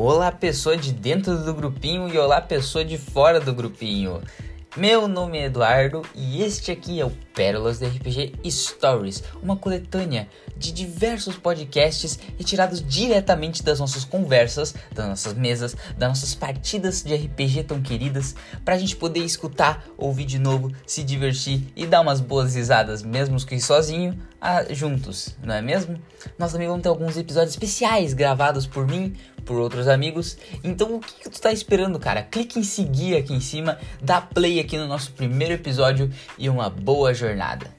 Olá, pessoa de dentro do grupinho e olá, pessoa de fora do grupinho. Meu nome é Eduardo e este aqui é o Pérolas do RPG Stories, uma coletânea de diversos podcasts retirados diretamente das nossas conversas, das nossas mesas, das nossas partidas de RPG tão queridas, para a gente poder escutar, ouvir de novo, se divertir e dar umas boas risadas, mesmo que sozinho, ah, juntos, não é mesmo? Nós também vamos ter alguns episódios especiais gravados por mim, por outros amigos. Então o que, que tu tá esperando, cara? Clique em seguir aqui em cima, dá play aqui no nosso primeiro episódio e uma boa jornada.